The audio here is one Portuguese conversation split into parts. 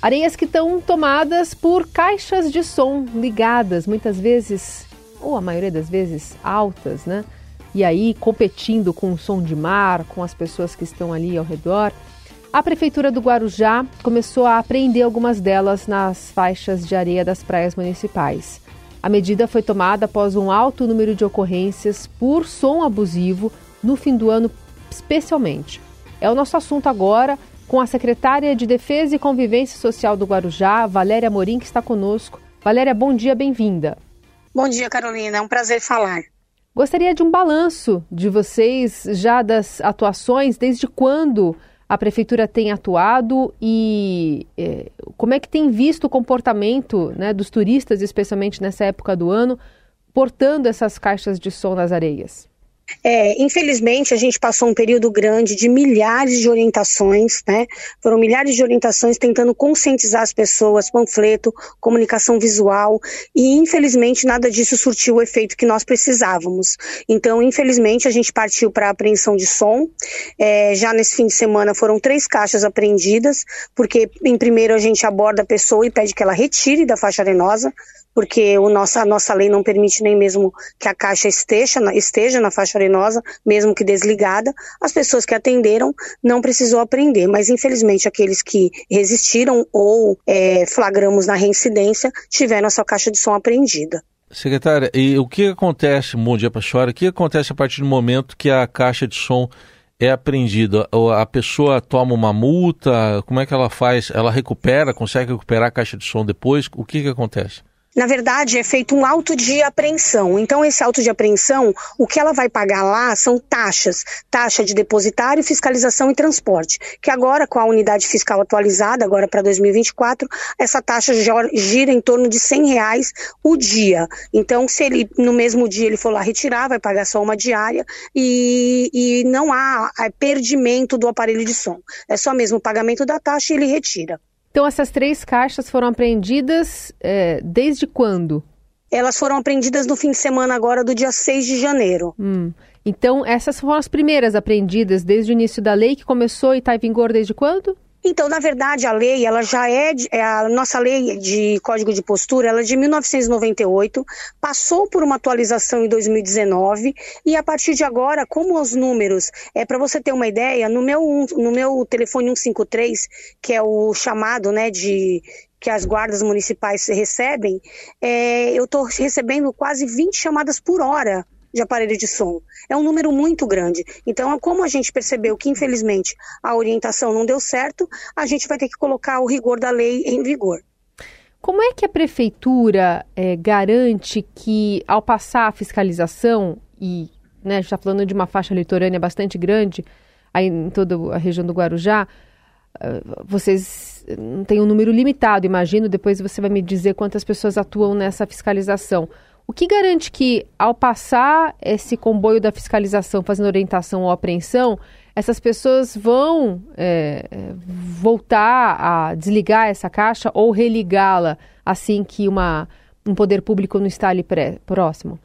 Areias que estão tomadas por caixas de som ligadas, muitas vezes, ou a maioria das vezes, altas, né? E aí competindo com o som de mar, com as pessoas que estão ali ao redor. A Prefeitura do Guarujá começou a apreender algumas delas nas faixas de areia das praias municipais. A medida foi tomada após um alto número de ocorrências por som abusivo no fim do ano, especialmente. É o nosso assunto agora com a secretária de Defesa e Convivência Social do Guarujá, Valéria Morim, que está conosco. Valéria, bom dia, bem-vinda. Bom dia, Carolina. É um prazer falar. Gostaria de um balanço de vocês já das atuações, desde quando a prefeitura tem atuado e é, como é que tem visto o comportamento né, dos turistas, especialmente nessa época do ano, portando essas caixas de som nas areias? É, infelizmente, a gente passou um período grande de milhares de orientações, né? Foram milhares de orientações tentando conscientizar as pessoas, panfleto, comunicação visual, e infelizmente nada disso surtiu o efeito que nós precisávamos. Então, infelizmente, a gente partiu para a apreensão de som. É, já nesse fim de semana foram três caixas apreendidas, porque em primeiro a gente aborda a pessoa e pede que ela retire da faixa arenosa porque o nossa, a nossa lei não permite nem mesmo que a caixa esteja na, esteja na faixa arenosa, mesmo que desligada. As pessoas que atenderam não precisou aprender, mas infelizmente aqueles que resistiram ou é, flagramos na reincidência tiveram a sua caixa de som apreendida. Secretária, e o que acontece, bom dia para a senhora, o que acontece a partir do momento que a caixa de som é apreendida? A pessoa toma uma multa? Como é que ela faz? Ela recupera, consegue recuperar a caixa de som depois? O que, que acontece? Na verdade, é feito um auto de apreensão. Então, esse auto de apreensão, o que ela vai pagar lá são taxas, taxa de depositário, fiscalização e transporte. Que agora, com a unidade fiscal atualizada, agora para 2024, essa taxa gira em torno de 100 reais o dia. Então, se ele, no mesmo dia, ele for lá retirar, vai pagar só uma diária e, e não há perdimento do aparelho de som. É só mesmo o pagamento da taxa e ele retira. Então, essas três caixas foram apreendidas é, desde quando? Elas foram apreendidas no fim de semana agora do dia 6 de janeiro. Hum. Então, essas foram as primeiras apreendidas desde o início da lei, que começou e está em vigor desde quando? Então, na verdade, a lei, ela já é, é, a nossa lei de código de postura, ela é de 1998, passou por uma atualização em 2019 e a partir de agora, como os números, é para você ter uma ideia, no meu no meu telefone 153, que é o chamado, né, de que as guardas municipais recebem, é, eu estou recebendo quase 20 chamadas por hora de aparelho de som. É um número muito grande. Então, como a gente percebeu que, infelizmente, a orientação não deu certo, a gente vai ter que colocar o rigor da lei em vigor. Como é que a prefeitura é, garante que, ao passar a fiscalização, e né, a gente está falando de uma faixa litorânea bastante grande, aí em toda a região do Guarujá, eh, vocês não têm um número limitado, imagino, depois você vai me dizer quantas pessoas atuam nessa fiscalização. O que garante que, ao passar esse comboio da fiscalização fazendo orientação ou apreensão, essas pessoas vão é, voltar a desligar essa caixa ou religá-la assim que uma, um poder público não está ali pré, próximo?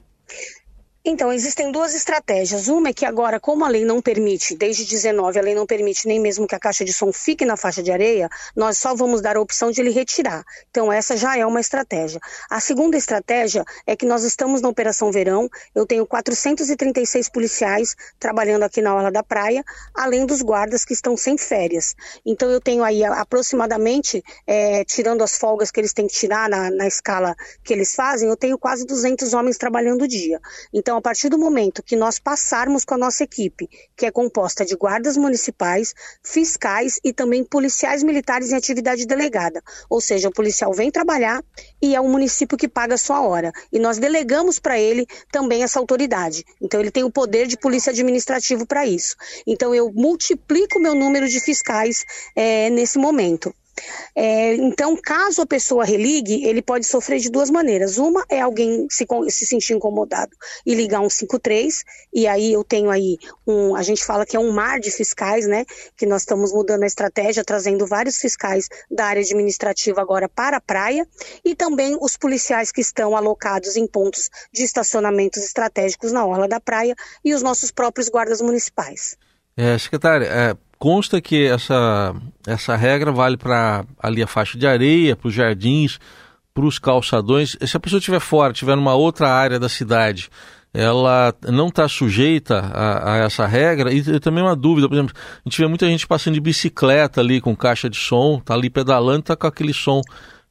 Então, existem duas estratégias. Uma é que agora, como a lei não permite, desde 19, a lei não permite nem mesmo que a caixa de som fique na faixa de areia, nós só vamos dar a opção de ele retirar. Então, essa já é uma estratégia. A segunda estratégia é que nós estamos na Operação Verão, eu tenho 436 policiais trabalhando aqui na Orla da Praia, além dos guardas que estão sem férias. Então, eu tenho aí aproximadamente, é, tirando as folgas que eles têm que tirar na, na escala que eles fazem, eu tenho quase 200 homens trabalhando o dia. Então, então, a partir do momento que nós passarmos com a nossa equipe, que é composta de guardas municipais, fiscais e também policiais militares em atividade delegada, ou seja, o policial vem trabalhar e é o município que paga a sua hora. E nós delegamos para ele também essa autoridade. Então, ele tem o poder de polícia administrativo para isso. Então, eu multiplico meu número de fiscais é, nesse momento. É, então, caso a pessoa religue, ele pode sofrer de duas maneiras. Uma é alguém se, se sentir incomodado e ligar um 53, e aí eu tenho aí um, a gente fala que é um mar de fiscais, né? Que nós estamos mudando a estratégia, trazendo vários fiscais da área administrativa agora para a praia, e também os policiais que estão alocados em pontos de estacionamentos estratégicos na orla da praia e os nossos próprios guardas municipais. É, secretária, é, consta que essa, essa regra vale para ali a faixa de areia, para os jardins, para os calçadões. Se a pessoa estiver fora, estiver numa outra área da cidade, ela não está sujeita a, a, essa regra. E também uma dúvida, por exemplo, a gente vê muita gente passando de bicicleta ali com caixa de som, está ali pedalando, está com aquele som,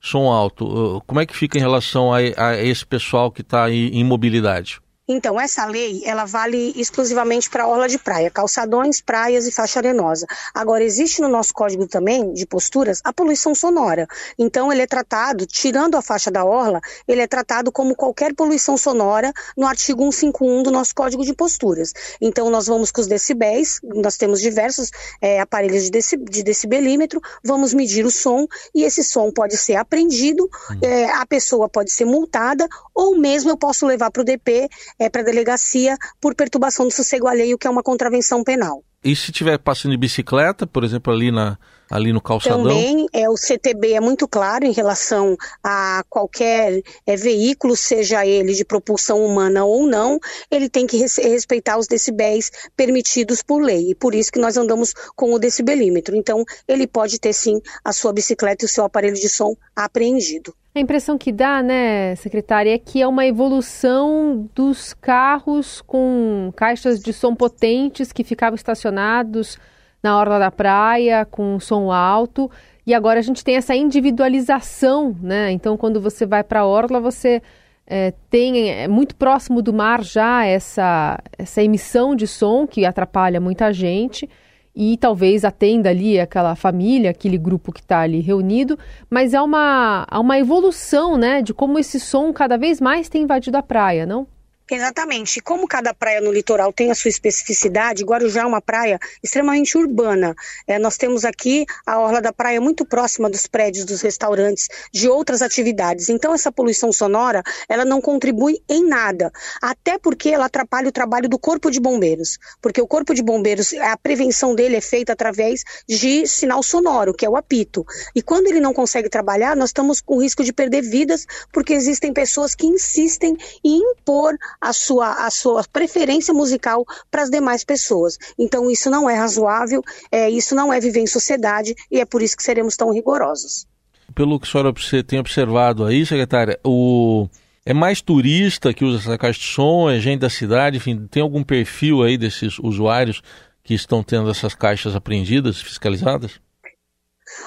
som alto. Como é que fica em relação a, a esse pessoal que está em mobilidade? Então, essa lei, ela vale exclusivamente para orla de praia, calçadões, praias e faixa arenosa. Agora, existe no nosso código também, de posturas, a poluição sonora. Então, ele é tratado, tirando a faixa da orla, ele é tratado como qualquer poluição sonora no artigo 151 do nosso código de posturas. Então, nós vamos com os decibéis, nós temos diversos é, aparelhos de, de, decibelímetro, vamos medir o som e esse som pode ser apreendido, hum. é, a pessoa pode ser multada ou mesmo eu posso levar para o DP é, para a delegacia por perturbação do sossego alheio, que é uma contravenção penal. E se estiver passando de bicicleta, por exemplo, ali, na, ali no calçadão? Também, é, o CTB é muito claro em relação a qualquer é, veículo, seja ele de propulsão humana ou não, ele tem que res, respeitar os decibéis permitidos por lei. E por isso que nós andamos com o decibelímetro. Então, ele pode ter sim a sua bicicleta e o seu aparelho de som apreendido. A impressão que dá, né, secretária, é que é uma evolução dos carros com caixas de som potentes que ficavam estacionados na orla da praia com som alto. E agora a gente tem essa individualização, né? Então, quando você vai para a orla, você é, tem é muito próximo do mar já essa, essa emissão de som que atrapalha muita gente e talvez atenda ali aquela família, aquele grupo que está ali reunido, mas é uma, é uma evolução, né, de como esse som cada vez mais tem invadido a praia, não? Exatamente. Como cada praia no litoral tem a sua especificidade, Guarujá é uma praia extremamente urbana. É, nós temos aqui a orla da praia muito próxima dos prédios, dos restaurantes, de outras atividades. Então essa poluição sonora, ela não contribui em nada, até porque ela atrapalha o trabalho do corpo de bombeiros, porque o corpo de bombeiros, a prevenção dele é feita através de sinal sonoro, que é o apito. E quando ele não consegue trabalhar, nós estamos com risco de perder vidas, porque existem pessoas que insistem em impor a sua, a sua preferência musical para as demais pessoas. Então, isso não é razoável, é, isso não é viver em sociedade e é por isso que seremos tão rigorosos. Pelo que a senhora tem observado aí, secretária, o... é mais turista que usa essa caixa de som, é gente da cidade, enfim, tem algum perfil aí desses usuários que estão tendo essas caixas apreendidas, fiscalizadas?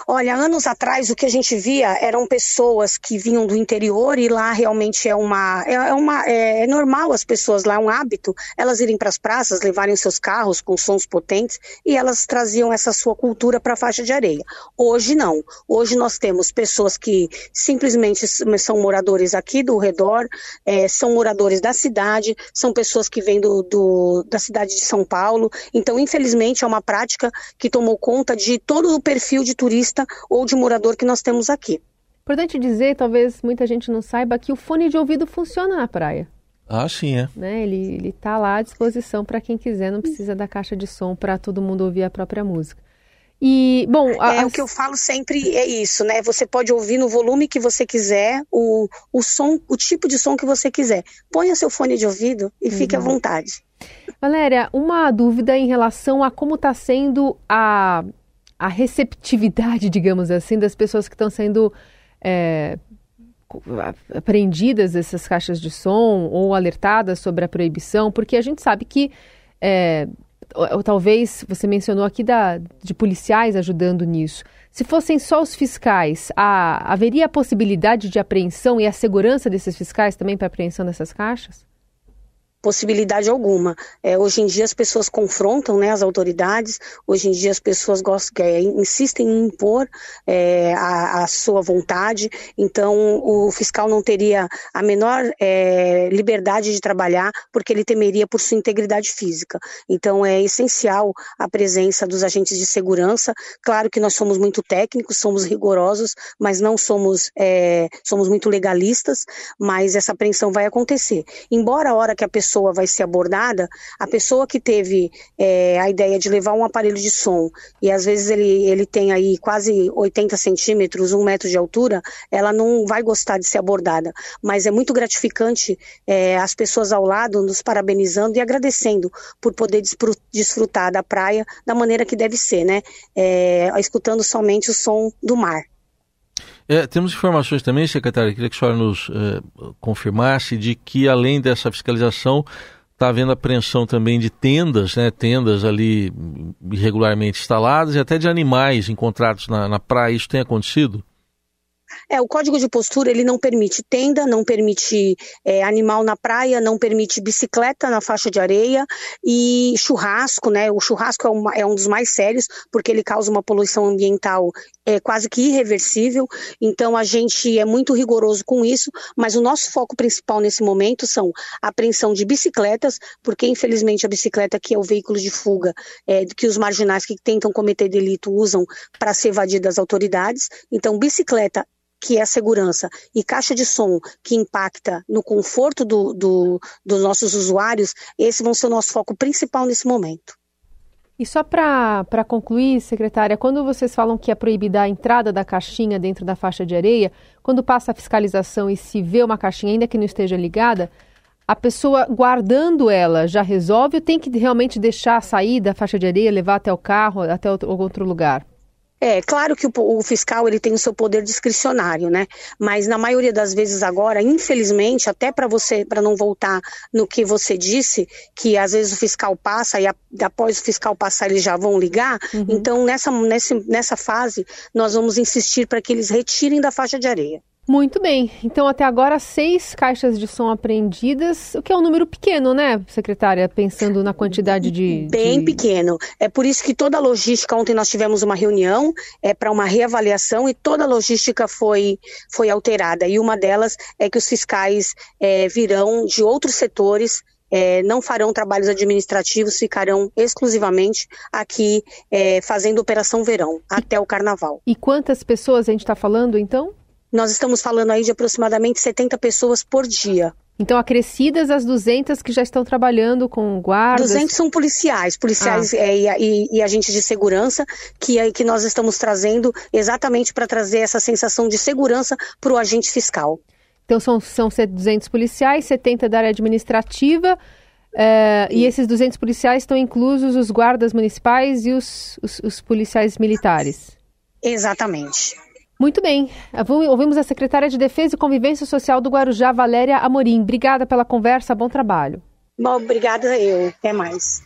Olha, anos atrás o que a gente via eram pessoas que vinham do interior e lá realmente é uma é, é uma é, é normal as pessoas lá é um hábito elas irem para as praças levarem seus carros com sons potentes e elas traziam essa sua cultura para a faixa de areia. Hoje não. Hoje nós temos pessoas que simplesmente são moradores aqui do redor, é, são moradores da cidade, são pessoas que vêm do, do, da cidade de São Paulo. Então, infelizmente, é uma prática que tomou conta de todo o perfil de turismo turista ou de morador que nós temos aqui. Importante dizer, talvez muita gente não saiba, que o fone de ouvido funciona na praia. Ah, sim, é. Né? Ele está lá à disposição para quem quiser, não precisa da caixa de som para todo mundo ouvir a própria música. E, bom, é as... o que eu falo sempre é isso, né? Você pode ouvir no volume que você quiser, o, o som, o tipo de som que você quiser. Ponha seu fone de ouvido e uhum. fique à vontade. Valéria, uma dúvida em relação a como está sendo a a receptividade, digamos assim, das pessoas que estão sendo é, apreendidas essas caixas de som ou alertadas sobre a proibição, porque a gente sabe que é, ou, talvez você mencionou aqui da, de policiais ajudando nisso. Se fossem só os fiscais, a, haveria a possibilidade de apreensão e a segurança desses fiscais também para apreensão dessas caixas? Possibilidade alguma. É, hoje em dia as pessoas confrontam né, as autoridades, hoje em dia as pessoas gostam, é, insistem em impor é, a, a, sua vontade, então o fiscal não teria a menor é, liberdade de trabalhar porque ele temeria por sua integridade física. Então é essencial a presença dos agentes de segurança. Claro que nós somos muito técnicos, somos rigorosos, mas não somos, é, somos muito legalistas, mas essa apreensão vai acontecer. Embora a hora que a pessoa pessoa vai ser abordada, a pessoa que teve é, a ideia de levar um aparelho de som e às vezes ele, ele tem aí quase 80 centímetros, um metro de altura, ela não vai gostar de ser abordada. Mas é muito gratificante é, as pessoas ao lado nos parabenizando e agradecendo por poder desfrutar da praia da maneira que deve ser, né? É, escutando somente o som do mar. É, temos informações também, secretária, queria que a senhora nos é, confirmasse de que além dessa fiscalização está havendo apreensão também de tendas, né, tendas ali irregularmente instaladas e até de animais encontrados na, na praia. Isso tem acontecido? É, o código de postura ele não permite tenda, não permite é, animal na praia, não permite bicicleta na faixa de areia e churrasco, né? O churrasco é, uma, é um dos mais sérios porque ele causa uma poluição ambiental é, quase que irreversível. Então a gente é muito rigoroso com isso, mas o nosso foco principal nesse momento são a apreensão de bicicletas, porque infelizmente a bicicleta que é o veículo de fuga é, que os marginais que tentam cometer delito usam para se evadir das autoridades. Então bicicleta que é segurança, e caixa de som, que impacta no conforto do, do, dos nossos usuários, esses vão ser o nosso foco principal nesse momento. E só para concluir, secretária, quando vocês falam que é proibida a entrada da caixinha dentro da faixa de areia, quando passa a fiscalização e se vê uma caixinha, ainda que não esteja ligada, a pessoa guardando ela já resolve ou tem que realmente deixar sair da faixa de areia, levar até o carro, até outro lugar? É, claro que o, o, fiscal ele tem o seu poder discricionário, né? Mas na maioria das vezes agora, infelizmente, até para você, para não voltar no que você disse, que às vezes o fiscal passa e a, após o fiscal passar eles já vão ligar. Uhum. Então nessa, nessa, nessa fase nós vamos insistir para que eles retirem da faixa de areia. Muito bem. Então, até agora, seis caixas de som apreendidas, o que é um número pequeno, né, secretária? Pensando na quantidade de. Bem de... pequeno. É por isso que toda a logística, ontem nós tivemos uma reunião é, para uma reavaliação e toda a logística foi, foi alterada. E uma delas é que os fiscais é, virão de outros setores é, não farão trabalhos administrativos, ficarão exclusivamente aqui é, fazendo operação verão, até o carnaval. E quantas pessoas a gente está falando, então? Nós estamos falando aí de aproximadamente 70 pessoas por dia. Então, acrescidas as 200 que já estão trabalhando com guardas? 200 são policiais, policiais ah. é, e, e, agentes de segurança, que, é, que nós estamos trazendo exatamente para trazer essa sensação de segurança para o agente fiscal. Então, são, são 200 policiais, 70 da área administrativa, é, e esses 200 policiais estão inclusos os guardas municipais e os, os, os policiais militares? Exatamente. Muito bem. Ouvimos a secretária de Defesa e Convivência Social do Guarujá, Valéria Amorim. Obrigada pela conversa, bom trabalho. Bom, obrigada eu. Até mais.